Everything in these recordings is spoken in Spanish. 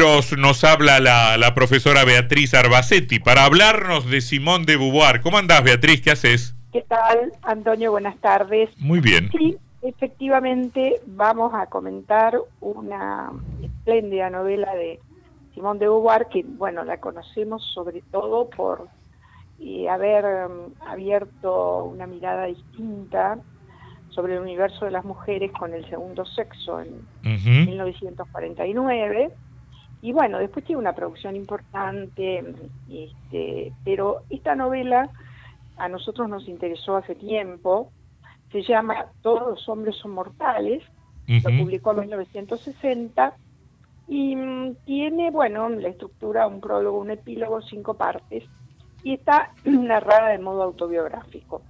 Nos habla la, profesora Beatriz Arbacetti para hablarnos de Simón de Beauvoir. ¿Cómo andás, Beatriz? ¿Qué haces? ¿Qué tal, Antonio? Buenas tardes. Muy bien. Sí, efectivamente vamos a comentar una espléndida novela de Simón de Beauvoir que, bueno, la conocemos sobre todo por eh, haber um, abierto una mirada distinta sobre el universo de las mujeres con el segundo sexo en 1949 y bueno, después tiene una producción importante, este, pero esta novela a nosotros nos interesó hace tiempo, se llama Todos los hombres son mortales, lo publicó en 1960 y mm, tiene, bueno, la estructura, un prólogo, un epílogo, cinco partes y está narrada de modo autobiográfico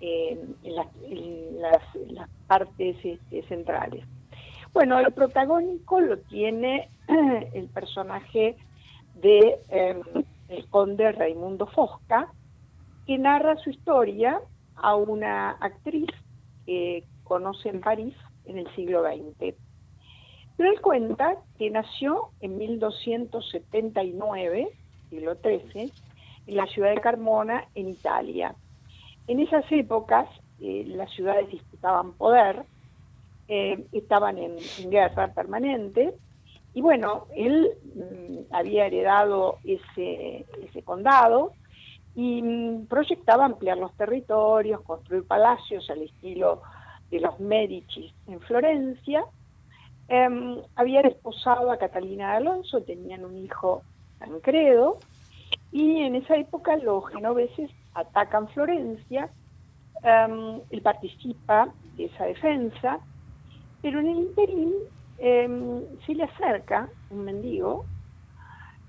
en, las, partes este, centrales. Bueno, el protagónico lo tiene el personaje de em, el conde Raimundo Fosca, que narra su historia a una actriz que conoce en París en el siglo XX. Pero él cuenta que nació en 1279, siglo XIII, en la ciudad de Carmona, en Italia. En esas épocas, eh, las ciudades disputaban poder, eh, estaban en, guerra permanente, y bueno, él mm, había heredado ese, ese condado y mm, proyectaba ampliar los territorios, construir palacios al estilo de los Medici en Florencia. Eh, había desposado a Catalina de Alonso, tenían un hijo Tancredo, y en esa época los genoveses atacan Florencia, em, él participa de esa defensa, pero en el interín em, se le acerca un mendigo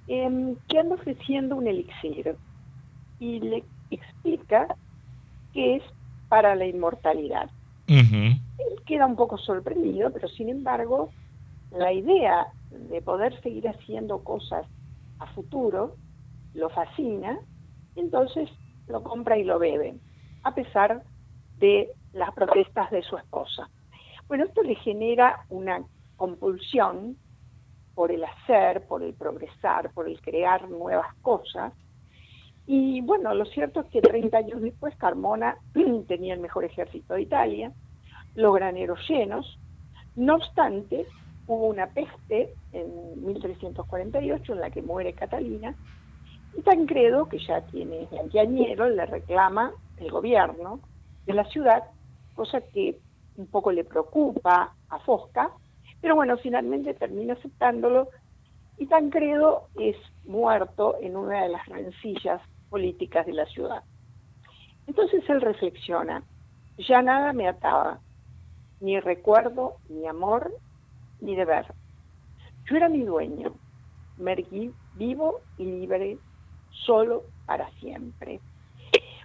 em, que anda ofreciendo un elixir y le explica que es para la inmortalidad. Él queda un poco sorprendido, pero sin embargo, la idea de poder seguir haciendo cosas a futuro lo fascina, entonces lo compra y lo bebe, a pesar de las protestas de su esposa. Bueno, esto le genera una compulsión por el hacer, por el progresar, por el crear nuevas cosas. Y bueno, lo cierto es que 30 años después Carmona tenía el mejor ejército de Italia, los graneros llenos. No obstante, hubo una peste en 1348 en la que muere Catalina y Tancredo, que ya tiene veinteañero, le reclama el gobierno de la ciudad, cosa que un poco le preocupa a Fosca, pero bueno, finalmente termina aceptándolo y Tancredo es muerto en una de las rencillas políticas de la ciudad. Entonces él reflexiona, ya nada me ataba, ni recuerdo, ni amor, ni deber. Yo era mi dueño, me vivo y libre, solo para siempre.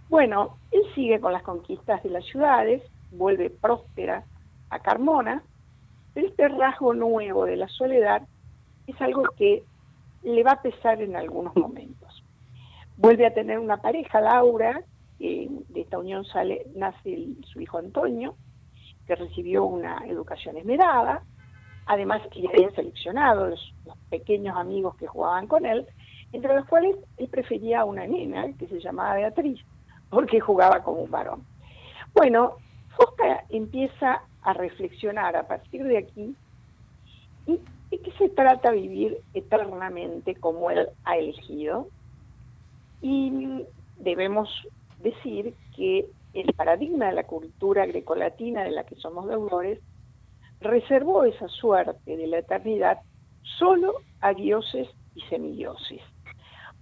Bueno, él sigue con las conquistas de las ciudades, vuelve próspera a Carmona, pero este rasgo nuevo de la soledad es algo que le va a pesar en algunos momentos. Vuelve a tener una pareja, Laura, de esta unión sale, nace su hijo Antonio, que recibió una educación esmerada, además que habían seleccionado los, los, pequeños amigos que jugaban con él, entre los cuales él prefería a una nena que se llamaba Beatriz, porque jugaba como un varón. Bueno, Fosca empieza a reflexionar a partir de aquí y de qué se trata vivir eternamente como él ha elegido. Y debemos decir que el paradigma de la cultura grecolatina de la que somos deudores reservó esa suerte de la eternidad solo a dioses y semidioses.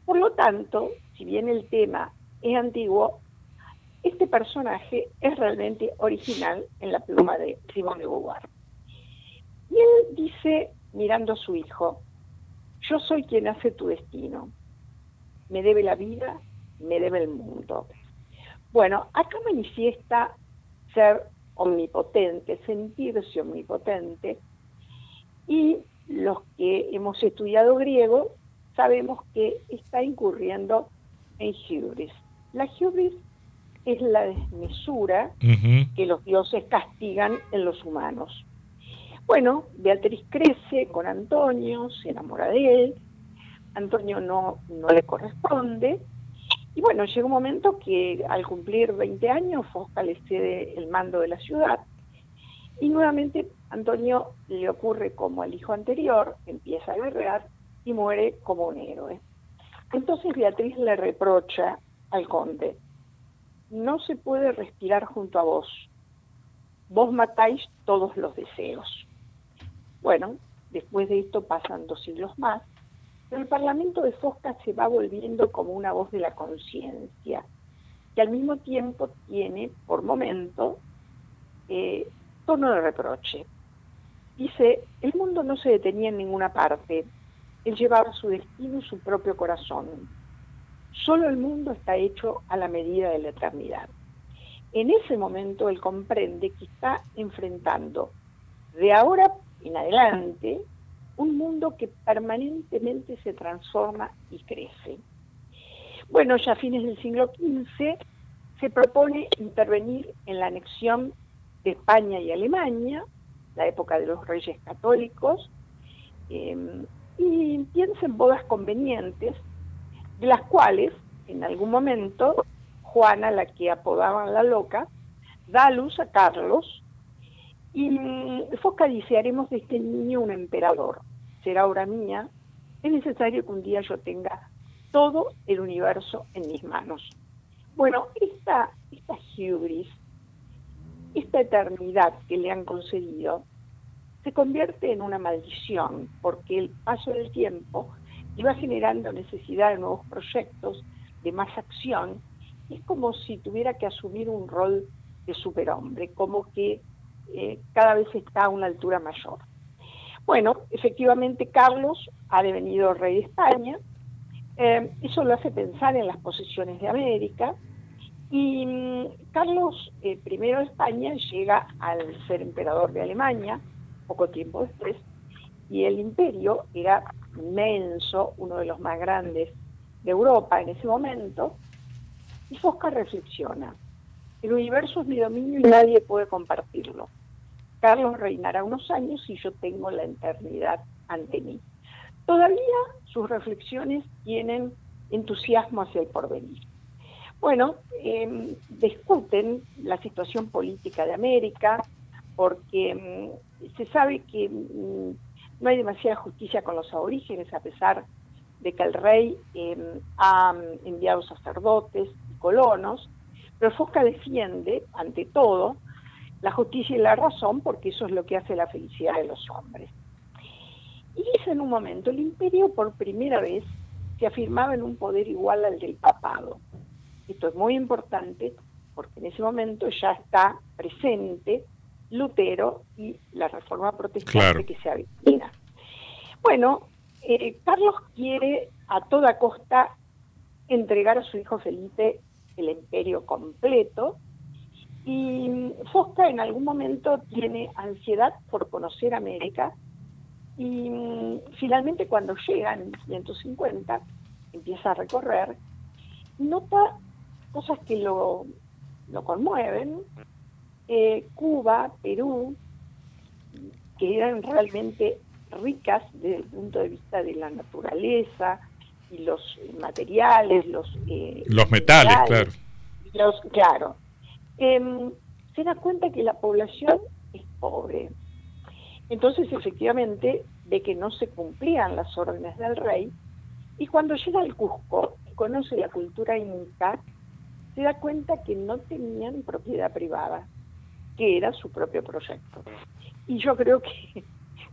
Por lo tanto, si bien el tema es antiguo, este personaje es realmente original en la pluma de Simón de Beauvoir. Y él dice, mirando a su hijo, yo soy quien hace tu destino. Me debe la vida, me debe el mundo. Bueno, acá manifiesta ser omnipotente, sentirse omnipotente, y los que hemos estudiado griego sabemos que está incurriendo en hubris. La hubris es la desmesura que los dioses castigan en los humanos. Bueno, Beatriz crece con Antonio, se enamora de él, Antonio no, no le corresponde, y bueno, llega un momento que al cumplir 20 años, Fosca le cede el mando de la ciudad, y nuevamente Antonio le ocurre como al hijo anterior, empieza a guerrear y muere como un héroe. Entonces Beatriz le reprocha al conde, no se puede respirar junto a vos, vos matáis todos los deseos. Bueno, después de esto pasan dos siglos más, pero el Parlamento de Fosca se va volviendo como una voz de la conciencia, que al mismo tiempo tiene, por momento, eh, tono de reproche. Dice, el mundo no se detenía en ninguna parte, él llevaba su destino y su propio corazón. Solo el mundo está hecho a la medida de la eternidad. En ese momento él comprende que está enfrentando de ahora en adelante un mundo que permanentemente se transforma y crece. Bueno, ya a fines del siglo XV se propone intervenir en la anexión de España y Alemania, la época de los reyes católicos, eh, y piensa en bodas convenientes, las cuales en algún momento Juana, la que apodaban la loca, da luz a Carlos y Fosca dice, haremos de este niño un emperador, será obra mía, es necesario que un día yo tenga todo el universo en mis manos. Bueno, esta, esta hubris, esta eternidad que le han concedido, se convierte en una maldición, porque el paso del tiempo iba generando necesidad de nuevos proyectos, de más acción, y es como si tuviera que asumir un rol de superhombre, como que eh, cada vez está a una altura mayor. Bueno, efectivamente Carlos ha devenido rey de España, eh, eso lo hace pensar en las posesiones de América, y mm, Carlos eh, I de España llega al ser emperador de Alemania, poco tiempo después, y el imperio era inmenso, uno de los más grandes de Europa en ese momento, y Fosca reflexiona, el universo es mi dominio y nadie puede compartirlo. Carlos reinará unos años y yo tengo la eternidad ante mí. Todavía sus reflexiones tienen entusiasmo hacia el porvenir. Bueno, em, discuten la situación política de América, porque mm, se sabe que mm, no hay demasiada justicia con los aborígenes, a pesar de que el rey em, ha mm, enviado sacerdotes y colonos, pero Fosca defiende, ante todo, la justicia y la razón, porque eso es lo que hace la felicidad de los hombres. Y dice en un momento, el imperio por primera vez se afirmaba en un poder igual al del papado. Esto es muy importante porque en ese momento ya está presente Lutero y la reforma protestante que se avecina. Bueno, eh, Carlos quiere a toda costa entregar a su hijo Felipe el imperio completo y Fosca en algún momento tiene ansiedad por conocer América y mm, finalmente cuando llega en 1550, empieza a recorrer, nota cosas que lo, lo conmueven, eh, Cuba, Perú, que eran realmente ricas desde el punto de vista de la naturaleza y los materiales, los... Eh, los metales, claro. Los, claro. Em, se da cuenta que la población es pobre. Entonces, efectivamente, ve que no se cumplían las órdenes del rey y cuando llega al Cusco y conoce la cultura inca, se da cuenta que no tenían propiedad privada, que era su propio proyecto. Y yo creo que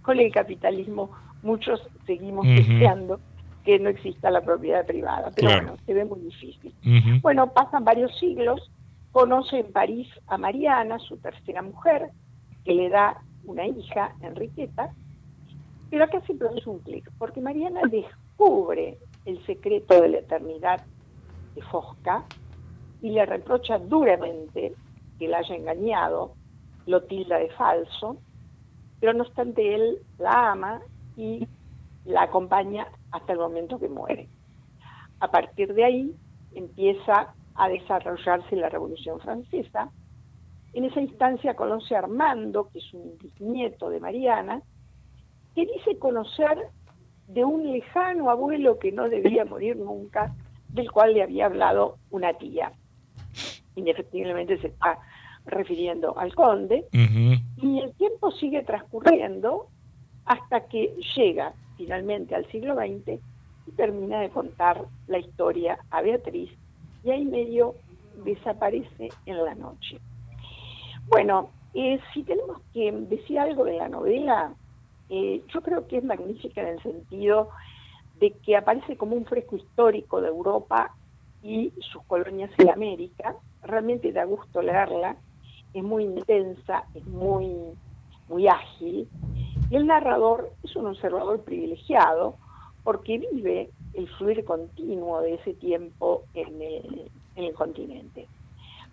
con el capitalismo muchos seguimos deseando que no exista la propiedad privada, pero bueno, se ve muy difícil. Bueno, pasan varios siglos, conoce en París a Mariana, su tercera mujer, que le da una hija, Enriqueta, pero acá se produce un clic, porque Mariana descubre el secreto de la eternidad de Fosca y le reprocha duramente que la haya engañado, lo tilda de falso, pero no obstante él la ama y la acompaña hasta el momento que muere. A partir de ahí empieza a desarrollarse la Revolución Francesa En esa instancia conoce a Armando, que es un bisnieto de Mariana, que dice conocer de un lejano abuelo que no debía morir nunca, del cual le había hablado una tía. Indefectiblemente se está refiriendo al conde, y el tiempo sigue transcurriendo hasta que llega finalmente al siglo XX y termina de contar la historia a Beatriz, y ahí medio desaparece en la noche. Bueno, eh, si tenemos que decir algo de la novela, eh, yo creo que es magnífica en el sentido de que aparece como un fresco histórico de Europa y sus colonias en América. Realmente da gusto leerla, es muy intensa, es muy, muy ágil. Y el narrador es un observador privilegiado porque vive el fluir continuo de ese tiempo en el, en el continente.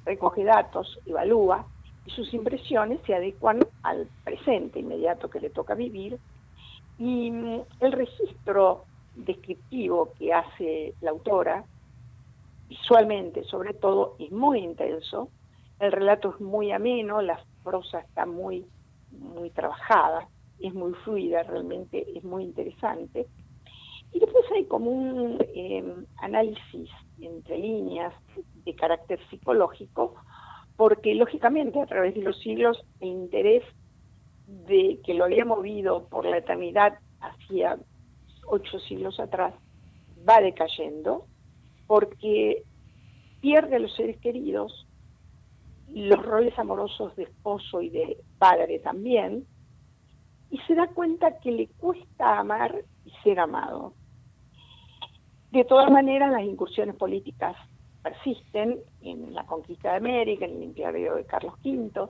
Recoge datos, evalúa y sus impresiones se adecuan al presente inmediato que le toca vivir y mm, el registro descriptivo que hace la autora, visualmente sobre todo, es muy intenso, el relato es muy ameno, la prosa está muy, muy trabajada, es muy fluida, realmente es muy interesante. Y después hay como un em, análisis entre líneas de carácter psicológico porque lógicamente a través de los siglos el interés de que lo había movido por la eternidad hacia ocho siglos atrás va decayendo, porque pierde a los seres queridos, los roles amorosos de esposo y de padre también, y se da cuenta que le cuesta amar y ser amado. De todas maneras, las incursiones políticas persisten en la conquista de América, en el imperio de Carlos V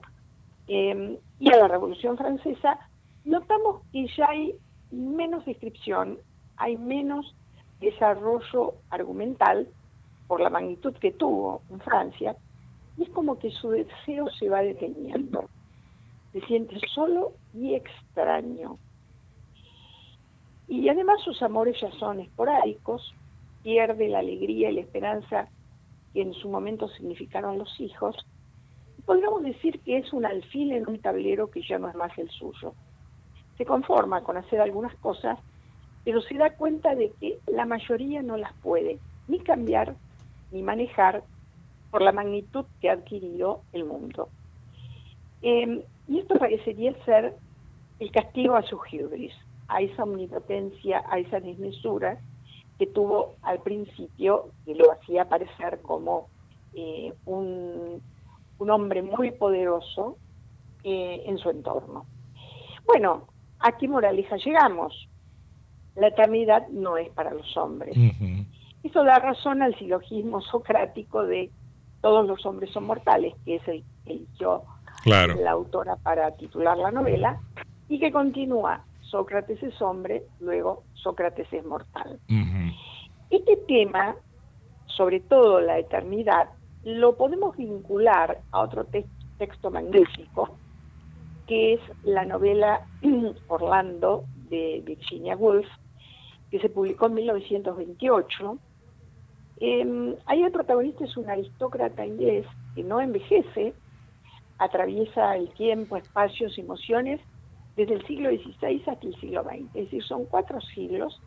em, y a la Revolución Francesa, notamos que ya hay menos descripción, hay menos desarrollo argumental por la magnitud que tuvo en Francia, y es como que su deseo se va deteniendo. Se siente solo y extraño. Y además sus amores ya son esporádicos, pierde la alegría y la esperanza que en su momento significaron los hijos, podríamos decir que es un alfil en un tablero que ya no es más el suyo. Se conforma con hacer algunas cosas, pero se da cuenta de que la mayoría no las puede ni cambiar ni manejar por la magnitud que ha adquirido el mundo. Em, y esto parecería ser el castigo a su hubris, a esa omnipotencia, a esa desmesura que tuvo al principio, que lo hacía parecer como eh, un, hombre muy poderoso eh, en su entorno. Bueno, ¿a qué moraleja llegamos? La eternidad no es para los hombres. Eso da razón al silogismo socrático de todos los hombres son mortales, que es el que eligió la autora para titular la novela, y que continúa, Sócrates es hombre, luego Sócrates es mortal. Este tema, sobre todo la eternidad, lo podemos vincular a otro texto magnífico, que es la novela Orlando de Virginia Woolf, que se publicó en 1928. Eh, ahí el protagonista es un aristócrata inglés que no envejece, atraviesa el tiempo, espacios, emociones desde el siglo XVI hasta el siglo XX. Es decir, son cuatro siglos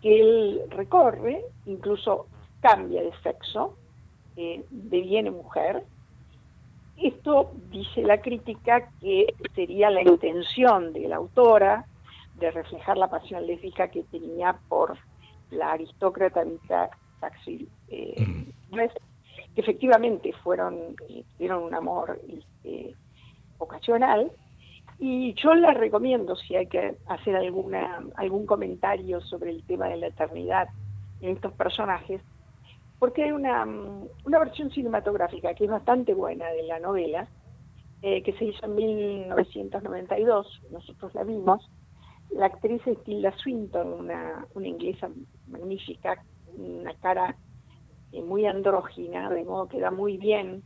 que él recorre, incluso cambia de sexo, eh, deviene mujer. Esto dice la crítica que sería la intención de la autora de reflejar la pasión lésbica que tenía por la aristócrata Eh, mm. que efectivamente fueron, eh, tuvieron un amor este, ocasional, y yo la recomiendo si hay que hacer alguna, algún comentario sobre el tema de la eternidad en estos personajes, porque hay una, una versión cinematográfica que es bastante buena de la novela, eh, que se hizo en 1992, nosotros la vimos. La actriz es Tilda Swinton, una, una inglesa magnífica, una cara eh, muy andrógina, de modo que da muy bien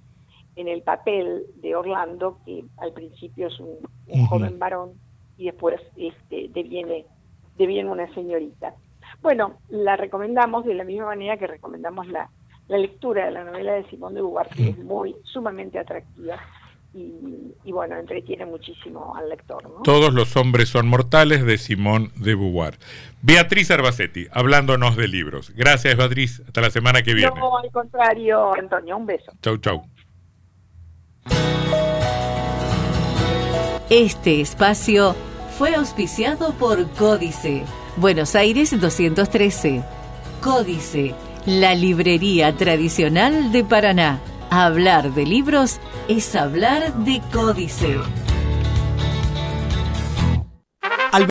en el papel de Orlando, que al principio es un, joven varón y después este, deviene, deviene una señorita. Bueno, la recomendamos de la misma manera que recomendamos la, lectura de la novela de Simón de Beauvoir, que es muy sumamente atractiva y, bueno, entretiene muchísimo al lector. Todos los hombres son mortales de Simón de Beauvoir. Beatriz Arbacetti, hablándonos de libros. Gracias, Beatriz. Hasta la semana que viene. No, al contrario, Antonio. Un beso. Chau, chau. Este espacio fue auspiciado por Códice, Buenos Aires 213. Códice, la librería tradicional de Paraná. Hablar de libros es hablar de códice.